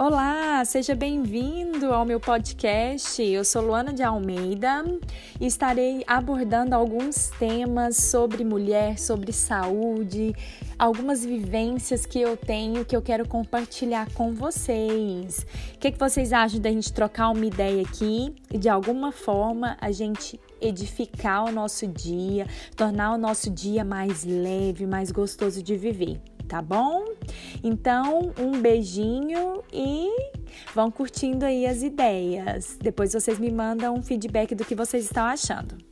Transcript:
Olá, seja bem-vindo ao meu podcast. Eu sou Luana de Almeida e estarei abordando alguns temas sobre mulher, sobre saúde, algumas vivências que eu tenho que eu quero compartilhar com vocês. O que, que vocês acham da gente trocar uma ideia aqui e de alguma forma a gente edificar o nosso dia, tornar o nosso dia mais leve, mais gostoso de viver? tá bom? Então, um beijinho e vão curtindo aí as ideias. Depois vocês me mandam um feedback do que vocês estão achando.